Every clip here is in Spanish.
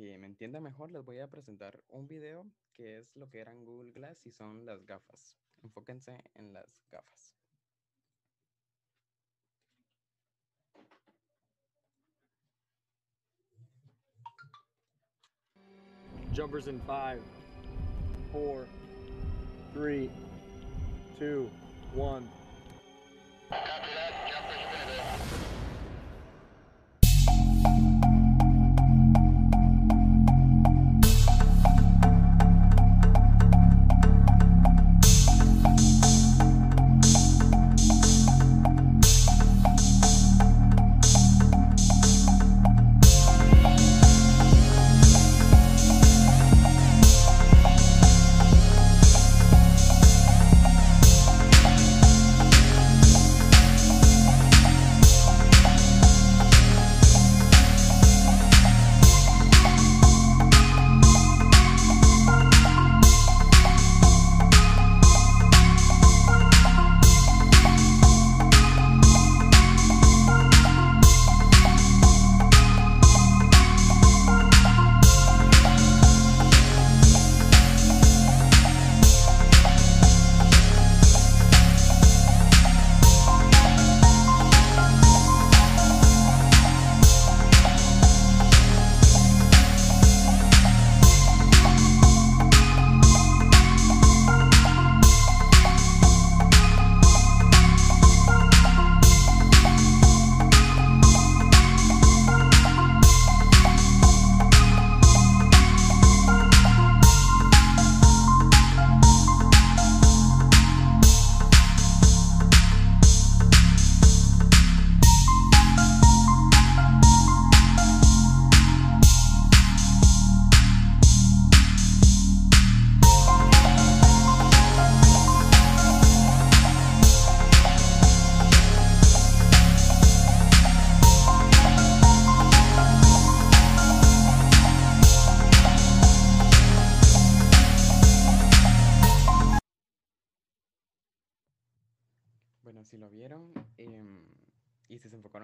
me entienda mejor, les voy a presentar un video que es lo que eran Google Glass y son las gafas. Enfóquense en las gafas. Jumpers in five, four, three, two, one.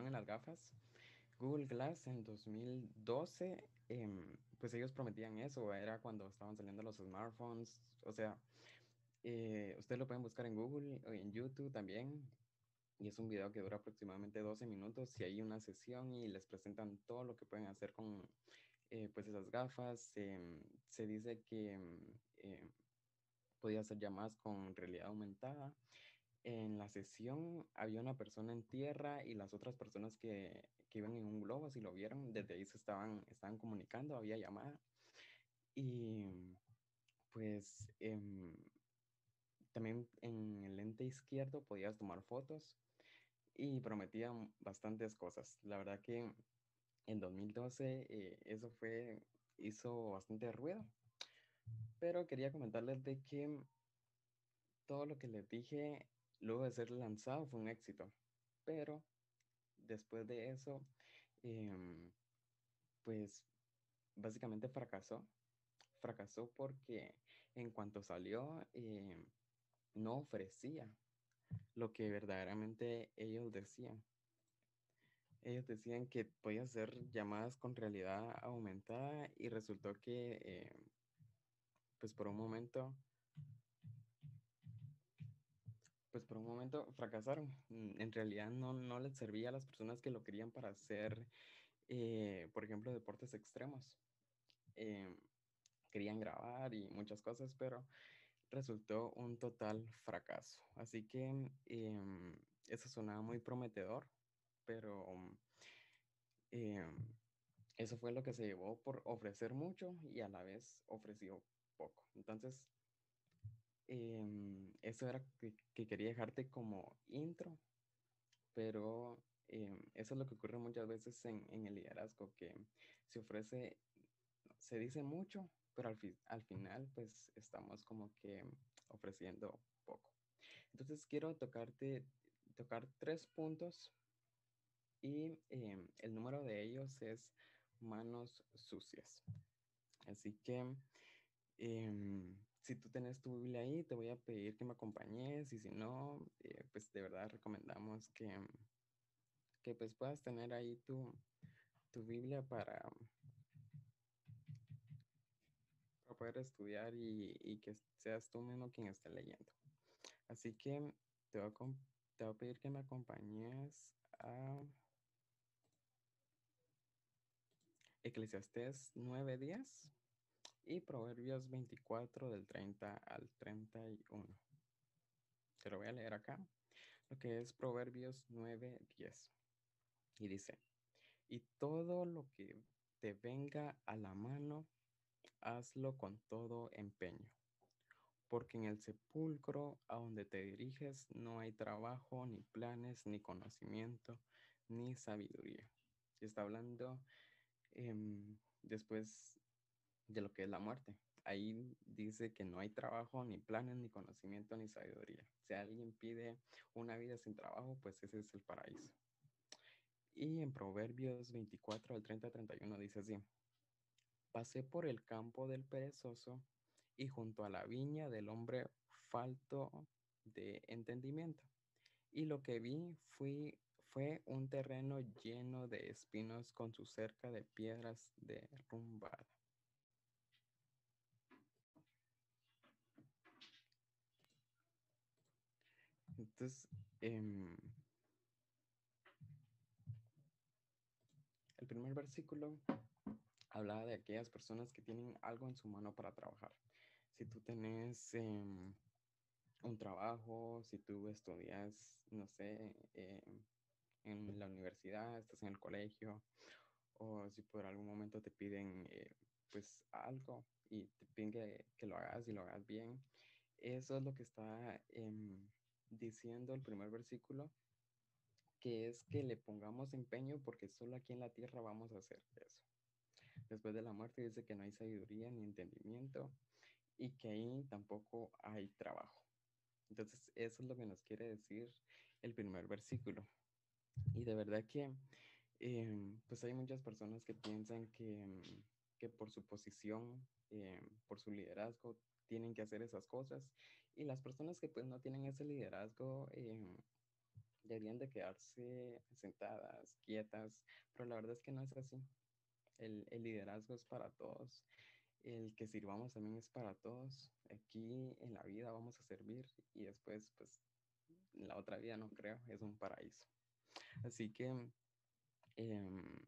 En las gafas, Google Glass en 2012, em, pues ellos prometían eso, era cuando estaban saliendo los smartphones, o sea, eh, ustedes lo pueden buscar en Google en YouTube también, y es un video que dura aproximadamente 12 minutos y hay una sesión y les presentan todo lo que pueden hacer con eh, pues esas gafas. em, se dice que em, em, podía hacer llamadas con realidad aumentada. En la sesión había una persona en tierra y las otras personas que, que iban en un globo, si lo vieron, desde ahí se estaban, estaban comunicando, había llamada. Y pues em, también en el lente izquierdo podías tomar fotos y prometían bastantes cosas. La verdad que en 2012 eh, eso fue, hizo bastante ruido. Pero quería comentarles de que todo lo que les dije luego de ser lanzado fue un éxito. Pero después de eso, em, pues básicamente fracasó. Fracasó porque en cuanto salió, em, no ofrecía lo que verdaderamente ellos decían. Ellos decían que podía hacer llamadas con realidad aumentada y resultó que, eh, pues por un momento, pues por un momento fracasaron. Mm, En realidad no, no les servía a las personas que lo querían para hacer, eh, por ejemplo, deportes extremos. Em, querían grabar y muchas cosas, pero resultó un total fracaso. Así que em, eso sonaba muy prometedor, pero em, eso fue lo que se llevó por ofrecer mucho y a la vez ofreció poco. Entonces, em, eso era que, que quería dejarte como intro, pero em, eso es lo que ocurre muchas veces en, el liderazgo, que se ofrece, se dice mucho, pero al final pues estamos como que ofreciendo poco. Entonces quiero tocarte, tocar tres puntos y em, el número de ellos es manos sucias. Así que em, si tú tenés tu Biblia ahí, te voy a pedir que me acompañes y si no, eh, pues de verdad recomendamos que, que pues puedas tener ahí tu, tu Biblia para, poder estudiar y, y que seas tú mismo quien esté leyendo. Así que te voy a, te voy a pedir que me acompañes a Eclesiastés 9 días y Proverbios 24 del 30 al 31. Te lo voy a leer acá, lo que es Proverbios 9, 10. Y dice, y todo lo que te venga a la mano, hazlo con todo empeño, porque en el sepulcro a donde te diriges no hay trabajo, ni planes, ni conocimiento, ni sabiduría. Y está hablando em, después de lo que es la muerte. Ahí dice que no hay trabajo, ni planes, ni conocimiento, ni sabiduría. Si alguien pide una vida sin trabajo, pues ese es el paraíso. Y en Proverbios 24 al 30 31 dice así, pasé por el campo del perezoso y junto a la viña del hombre falto de entendimiento. Y lo que vi fui, fue un terreno lleno de espinos con su cerca de piedras derrumbada. Entonces, eh, El primer versículo hablaba de aquellas personas que tienen algo en su mano para trabajar. Si tú tenés em, un trabajo, si tú estudias, no sé, em, en la universidad, estás en el colegio, o si por algún momento te piden eh, pues algo y te piden que, lo hagas y lo hagas bien. Eso es lo que está em, diciendo el primer versículo que es que le pongamos empeño porque solo aquí en la tierra vamos a hacer eso. Después de la muerte dice que no hay sabiduría ni entendimiento y que ahí tampoco hay trabajo. Entonces, eso es lo que nos quiere decir el primer versículo. Y de verdad que, em, pues hay muchas personas que piensan que, em, que por su posición, em, por su liderazgo, tienen que hacer esas cosas. Y las personas que pues no tienen ese liderazgo, deberían de quedarse sentadas, quietas, pero la verdad es que no es así. El, el, liderazgo es para todos, el que sirvamos también es para todos. Aquí en la vida vamos a servir y después, pues, en la otra vida no creo, es un paraíso. Así que eh,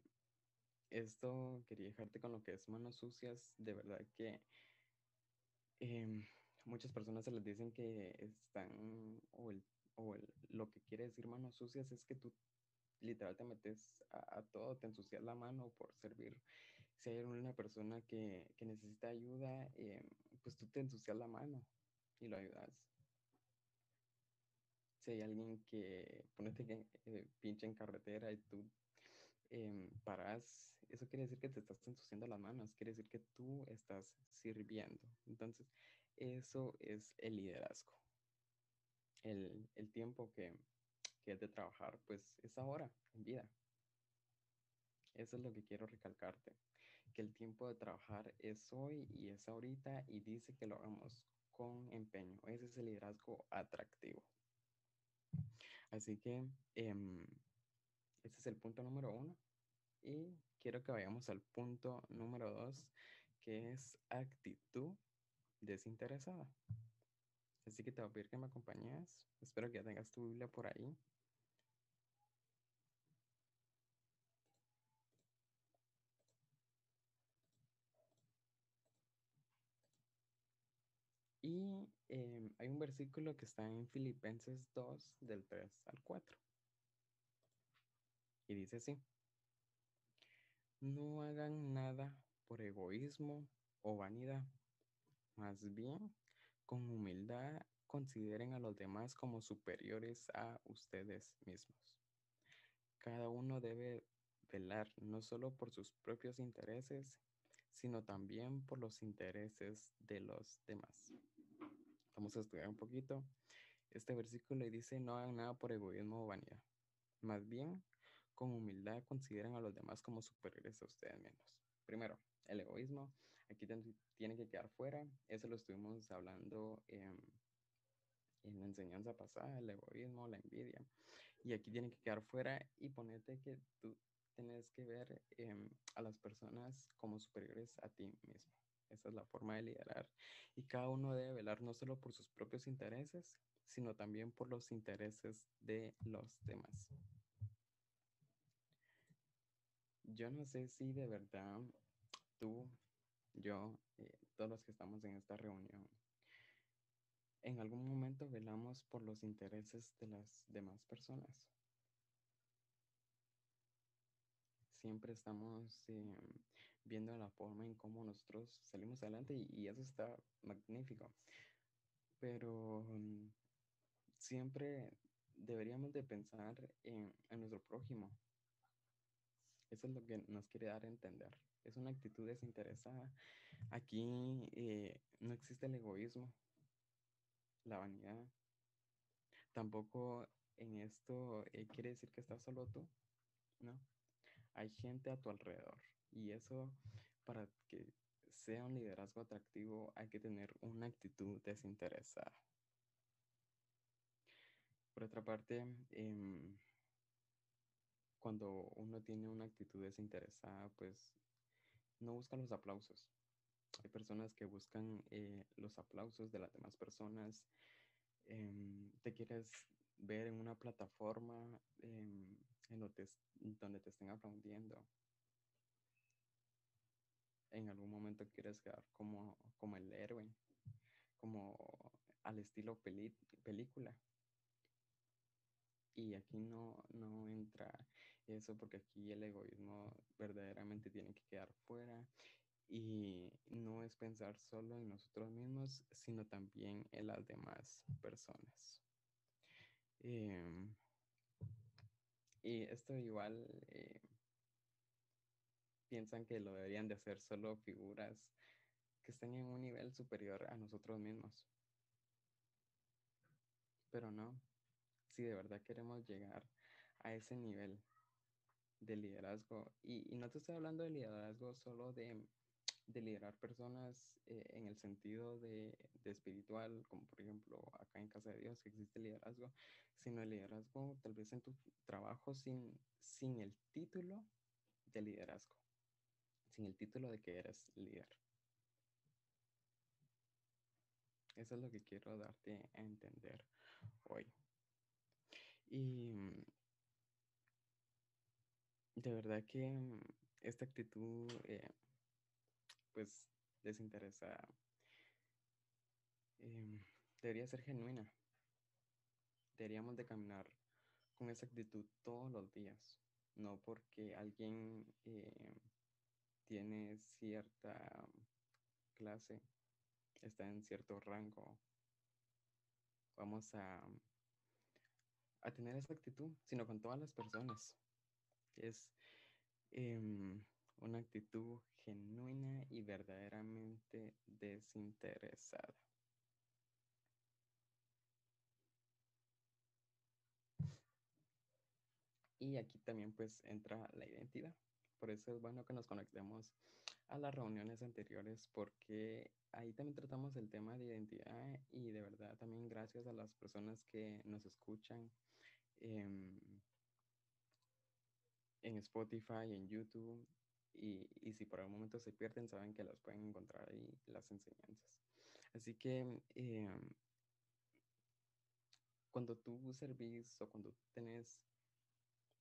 esto quería dejarte con lo que es manos sucias, de verdad que... Eh, muchas personas se les dicen que están, o el o lo que quiere decir manos sucias es que tú literal te metes a, todo, te ensucias la mano por servir. Si hay una persona que, que necesita ayuda, eh, pues tú te ensucias la mano y lo ayudas. Si hay alguien que ponete que eh, pinche en carretera y tú eh, paras, eso quiere decir que te estás ensuciando las manos, quiere decir que tú estás sirviendo. Entonces, eso es el liderazgo el, el tiempo que, que es de trabajar, pues es ahora, en vida. Eso es lo que quiero recalcarte, que el tiempo de trabajar es hoy y es ahorita y dice que lo hagamos con empeño. Ese es el liderazgo atractivo. Así que eh, ese es el punto número uno. Y quiero que vayamos al punto número dos, que es actitud desinteresada. Así que te voy a pedir que me acompañes. Espero que ya tengas tu Biblia por ahí. Y em, hay un versículo que está en Filipenses 2, del 3 al 4. Y dice así. No hagan nada por egoísmo o vanidad. Más bien, con humildad consideren a los demás como superiores a ustedes mismos. Cada uno debe velar no solo por sus propios intereses, sino también por los intereses de los demás. Vamos a estudiar un poquito. Este versículo dice, no hagan nada por egoísmo o vanidad. Más bien, con humildad consideren a los demás como superiores a ustedes mismos. Primero, el egoísmo aquí tiene que quedar fuera. Eso lo estuvimos hablando en, la enseñanza pasada, el egoísmo, la envidia. Y aquí tiene que quedar fuera y ponerte que tú tienes que ver em, a las personas como superiores a ti mismo. Esa es la forma de liderar. Y cada uno debe velar no solo por sus propios intereses, sino también por los intereses de los demás. Yo no sé si de verdad tú, yo, eh, todos los que estamos en esta reunión, en algún momento velamos por los intereses de las demás personas. Siempre estamos eh, viendo la forma en cómo nosotros salimos adelante y, eso está magnífico. Pero mm, siempre deberíamos de pensar en, nuestro prójimo. Eso es lo que nos quiere dar a entender. Es una actitud desinteresada. Aquí eh, no existe el egoísmo, la vanidad. Tampoco en esto eh, quiere decir que estás solo tú, ¿no? Hay gente a tu alrededor y eso para que sea un liderazgo atractivo hay que tener una actitud desinteresada. Por otra parte, em, cuando uno tiene una actitud desinteresada, pues no busca los aplausos. Hay personas que buscan eh, los aplausos de las demás personas. Em, te quieres ver en una plataforma em, en donde te estén aplaudiendo. En algún momento quieres quedar como, como el héroe, como al estilo película. Y aquí no, no entra eso porque aquí el egoísmo verdaderamente tiene que quedar fuera y no es pensar solo en nosotros mismos, sino también en las demás personas. Em, y esto igual eh, piensan que lo deberían de hacer solo figuras que estén en un nivel superior a nosotros mismos. Pero no, si de verdad queremos llegar a ese nivel de liderazgo, y, no te estoy hablando de liderazgo solo de, liderar personas eh, en el sentido de, espiritual, como por ejemplo acá en Casa de Dios que existe liderazgo, sino el liderazgo tal vez en tu trabajo sin, sin el título de liderazgo, sin el título de que eres líder. Eso es lo que quiero darte a entender hoy. Y mm, de verdad que mm, esta actitud, eh, pues, desinteresada, em, debería ser genuina. Deberíamos de caminar con esa actitud todos los días, no porque alguien eh, tiene cierta clase, está en cierto rango. Vamos a a tener esa actitud, sino con todas las personas. Es em, una actitud genuina y verdaderamente desinteresada. Y aquí también pues entra la identidad. Por eso es bueno que nos conectemos a las reuniones anteriores porque ahí también tratamos el tema de identidad y de verdad también gracias a las personas que nos escuchan en Spotify, en YouTube y, si por algún momento se pierden saben que las pueden encontrar ahí las enseñanzas. Así que em, cuando tú servís o cuando tenés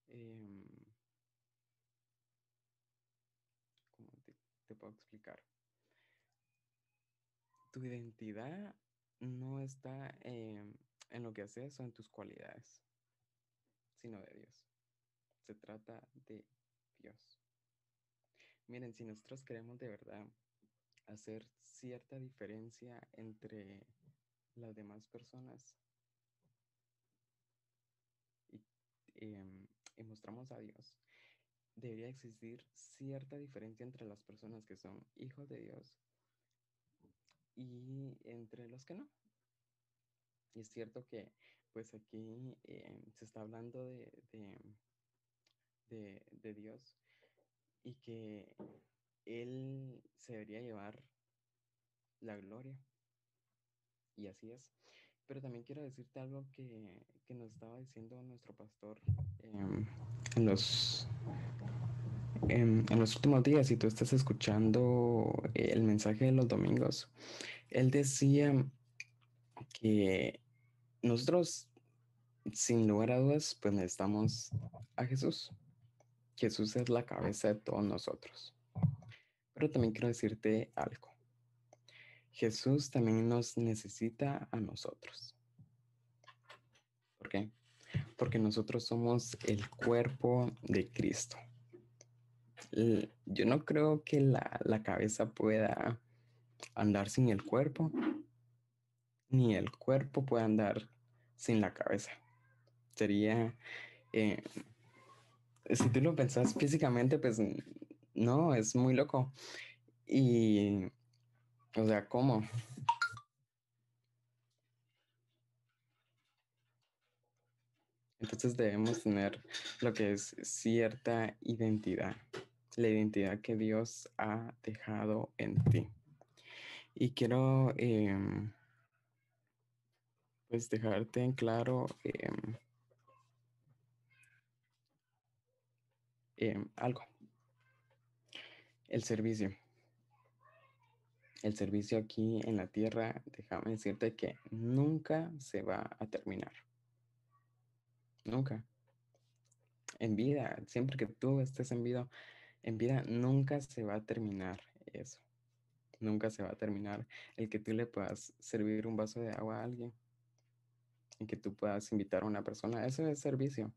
em, ¿cómo te, puedo explicar? Tu identidad no está en lo que haces o en tus cualidades, sino de Dios. Se trata de Dios. Miren, si nosotros queremos de verdad hacer cierta diferencia entre las demás personas y, em, y mostramos a Dios, debería existir cierta diferencia entre las personas que son hijos de Dios y entre los que no. Y es cierto que pues aquí eh, se está hablando de, de, Dios y que Él se debería llevar la gloria. Y así es. Pero también quiero decirte algo que, que nos estaba diciendo nuestro pastor em, en, los, en, en, los últimos días, si tú estás escuchando el mensaje de los domingos, él decía que nosotros, sin lugar a dudas, pues necesitamos a Jesús. Jesús es la cabeza de todos nosotros. Pero también quiero decirte algo. Jesús también nos necesita a nosotros. ¿Por qué? Porque nosotros somos el cuerpo de Cristo. Yo no creo que la, la cabeza pueda andar sin el cuerpo, ni el cuerpo puede andar sin la cabeza. Sería, eh, si tú lo pensás físicamente, pues no, es muy loco. Y, o sea, ¿cómo? Entonces debemos tener lo que es cierta identidad, la identidad que Dios ha dejado en ti. Y quiero em, pues dejarte en claro em, em, algo. El servicio. El servicio aquí en la tierra, déjame decirte que nunca se va a terminar. Nunca. En vida, siempre que tú estés en vida, en vida nunca se va a terminar eso. Nunca se va a terminar el que tú le puedas servir un vaso de agua a alguien. Y que tú puedas invitar a una persona. Eso es servicio.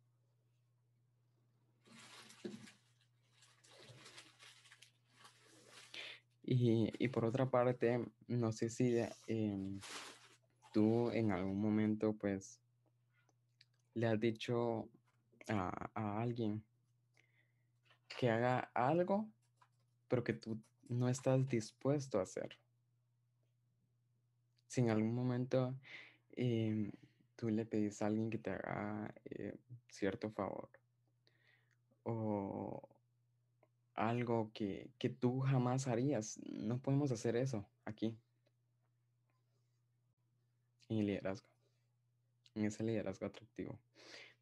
Y, por otra parte, no sé si em, tú en algún momento pues le has dicho a, a alguien que haga algo, pero que tú no estás dispuesto a hacer. Si en algún momento em, tú le pedís a alguien que te haga eh, cierto favor o algo que, que tú jamás harías, no podemos hacer eso aquí. En el liderazgo, en ese liderazgo atractivo.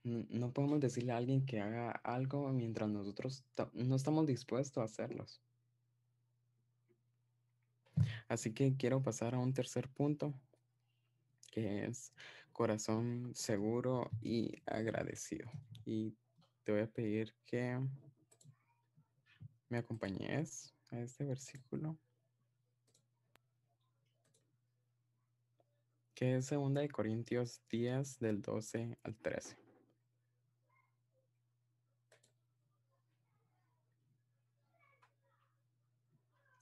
No podemos decirle a alguien que haga algo mientras nosotros no estamos dispuestos a hacerlos. Así que quiero pasar a un tercer punto, que es corazón seguro y agradecido. Y te voy a pedir que me acompañes a este versículo. Que es 2 de Corintios 10 del 12 al 13.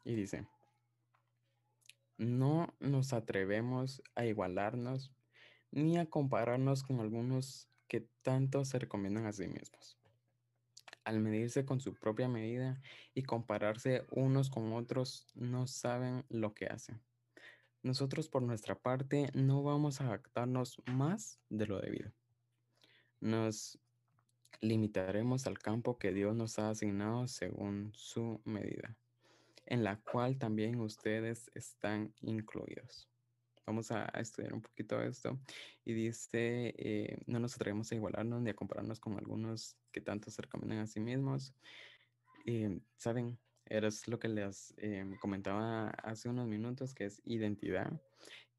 Y dice, no nos atrevemos a igualarnos ni a compararnos con algunos que tanto se recomiendan a sí mismos. Al medirse con su propia medida y compararse unos con otros, no saben lo que hacen. Nosotros por nuestra parte no vamos a actarnos más de lo debido. Nos limitaremos al campo que Dios nos ha asignado según su medida en la cual también ustedes están incluidos. Vamos a estudiar un poquito esto. Y dice, eh, no nos atrevemos a igualarnos ni a compararnos con algunos que tanto se recomiendan a sí mismos. Eh, Saben, era lo que les eh, comentaba hace unos minutos, que es identidad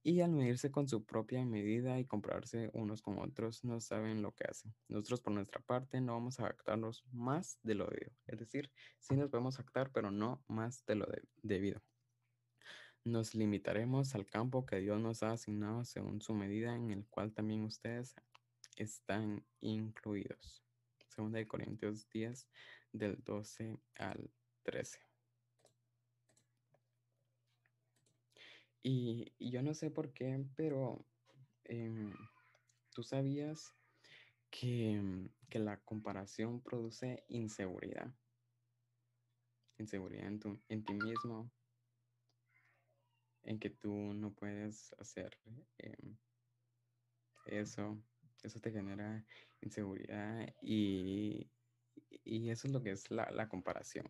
y al medirse con su propia medida y compararse unos con otros, no saben lo que hacen. Nosotros por nuestra parte no vamos a actarnos más de lo debido. Es decir, sí nos podemos actar, pero no más de lo debido. Nos limitaremos al campo que Dios nos ha asignado según su medida, en el cual también ustedes están incluidos. Segunda de Corintios 10, del 12 al 13. Y, yo no sé por qué, pero em, tú sabías que, mm, que, la comparación produce inseguridad. Inseguridad en, tu, en ti mismo, en que tú no puedes hacer em, eso. Eso te genera inseguridad y, y eso es lo que es la, la comparación.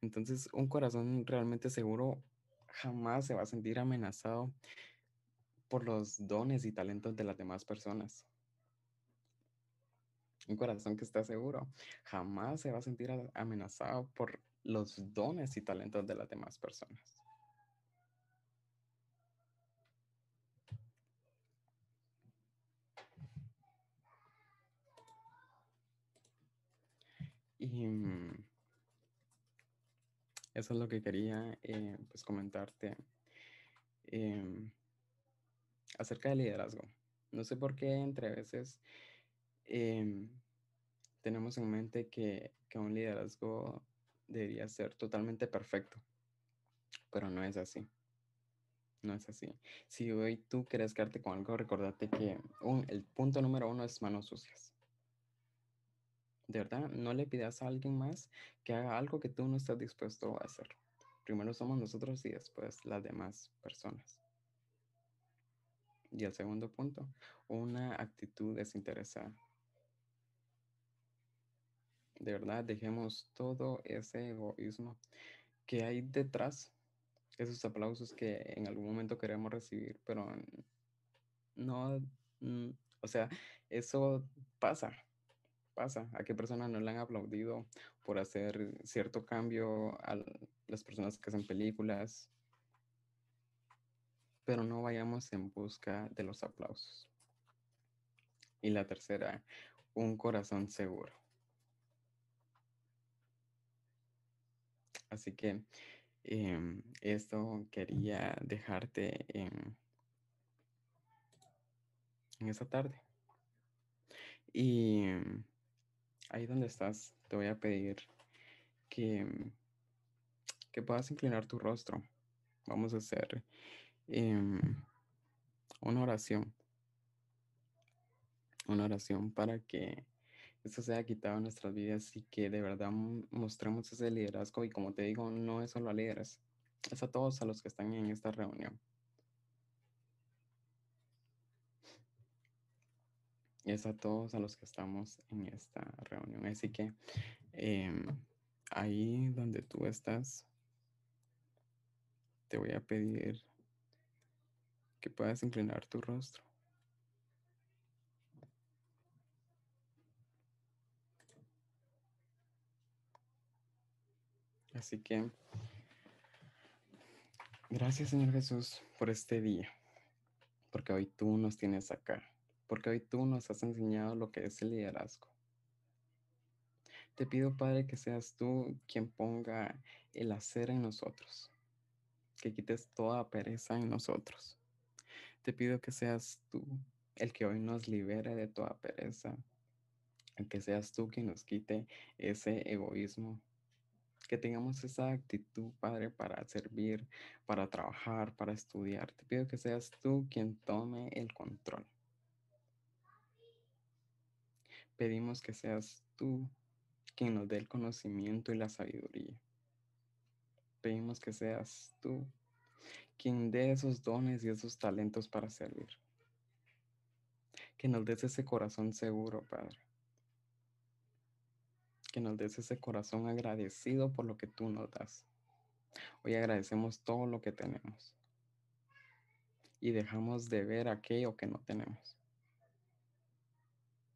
Entonces, un corazón realmente seguro jamás se va a sentir amenazado por los dones y talentos de las demás personas. Un corazón que está seguro jamás se va a sentir amenazado por los dones y talentos de las demás personas. Y mm, eso es lo que quería eh, pues comentarte em, acerca del liderazgo. No sé por qué entre veces em, tenemos en mente que, que un liderazgo debería ser totalmente perfecto, pero no es así. No es así. Si hoy tú quieres quedarte con algo, recordate que el punto número uno es manos sucias. De verdad, no le pidas a alguien más que haga algo que tú no estás dispuesto a hacer. Primero somos nosotros y después las demás personas. Y el segundo punto, una actitud desinteresada. De verdad, dejemos todo ese egoísmo que hay detrás, esos aplausos que en algún momento queremos recibir, pero no, o sea, eso pasa, pasa? ¿A qué personas no le han aplaudido por hacer cierto cambio a las personas que hacen películas? Pero no vayamos en busca de los aplausos. Y la tercera, un corazón seguro. Así que em, esto quería dejarte en, en esta tarde. Y ahí donde estás, te voy a pedir que, mm, que puedas inclinar tu rostro. Vamos a hacer em, una oración. Una oración para que esto sea quitado en nuestras vidas y que de verdad mostremos ese liderazgo. Y como te digo, no es solo a líderes, es a todos a los que están en esta reunión. Es a todos a los que estamos en esta reunión. Así que em, ahí donde tú estás, te voy a pedir que puedas inclinar tu rostro. Así que, gracias Señor Jesús por este día, porque hoy tú nos tienes acá porque hoy tú nos has enseñado lo que es el liderazgo. Te pido, Padre, que seas tú quien ponga el hacer en nosotros, que quites toda pereza en nosotros. Te pido que seas tú el que hoy nos libere de toda pereza, que seas tú quien nos quite ese egoísmo, que tengamos esa actitud, Padre, para servir, para trabajar, para estudiar. Te pido que seas tú quien tome el control. Pedimos que seas tú quien nos dé el conocimiento y la sabiduría. Pedimos que seas tú quien dé esos dones y esos talentos para servir. Que nos des ese corazón seguro, Padre. Que nos des ese corazón agradecido por lo que tú nos das. Hoy agradecemos todo lo que tenemos. Y dejamos de ver aquello que no tenemos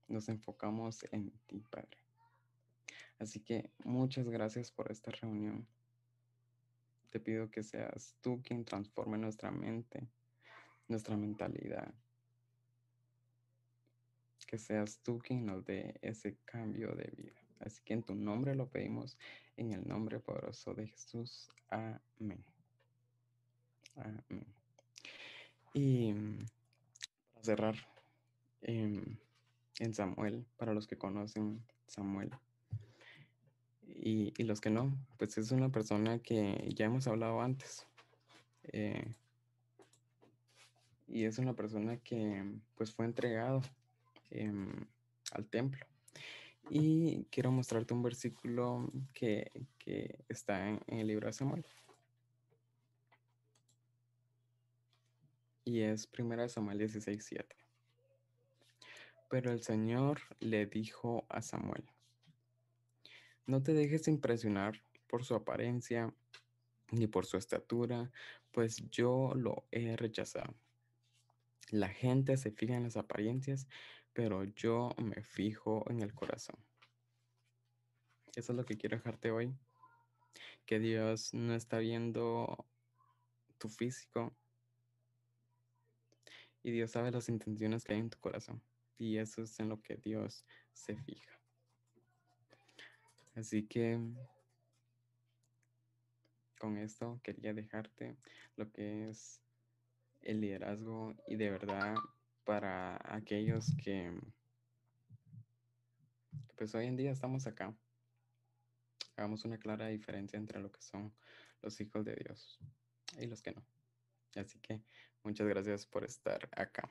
nos enfocamos en ti, Padre. Así que muchas gracias por esta reunión. Te pido que seas tú quien transforme nuestra mente, nuestra mentalidad. Que seas tú quien nos dé ese cambio de vida. Así que en tu nombre lo pedimos, en el nombre poderoso de Jesús. Amén. Amén. Y mm, para cerrar, em, en Samuel, para los que conocen Samuel. Y, los que no, pues es una persona que ya hemos hablado antes. Eh, y es una persona que pues fue entregado em, al templo. Y quiero mostrarte un versículo que, está en, en, el libro de Samuel. Y es 1 Samuel 16, 7. Pero el Señor le dijo a Samuel, no te dejes impresionar por su apariencia ni por su estatura, pues yo lo he rechazado. La gente se fija en las apariencias, pero yo me fijo en el corazón. Eso es lo que quiero dejarte hoy. Que Dios no está viendo tu físico. Y Dios sabe las intenciones que hay en tu corazón. Y eso es en lo que Dios se fija. Así que con esto quería dejarte lo que es el liderazgo y de verdad para aquellos que, pues hoy en día estamos acá. Hagamos una clara diferencia entre lo que son los hijos de Dios y los que no. Así que muchas gracias por estar acá.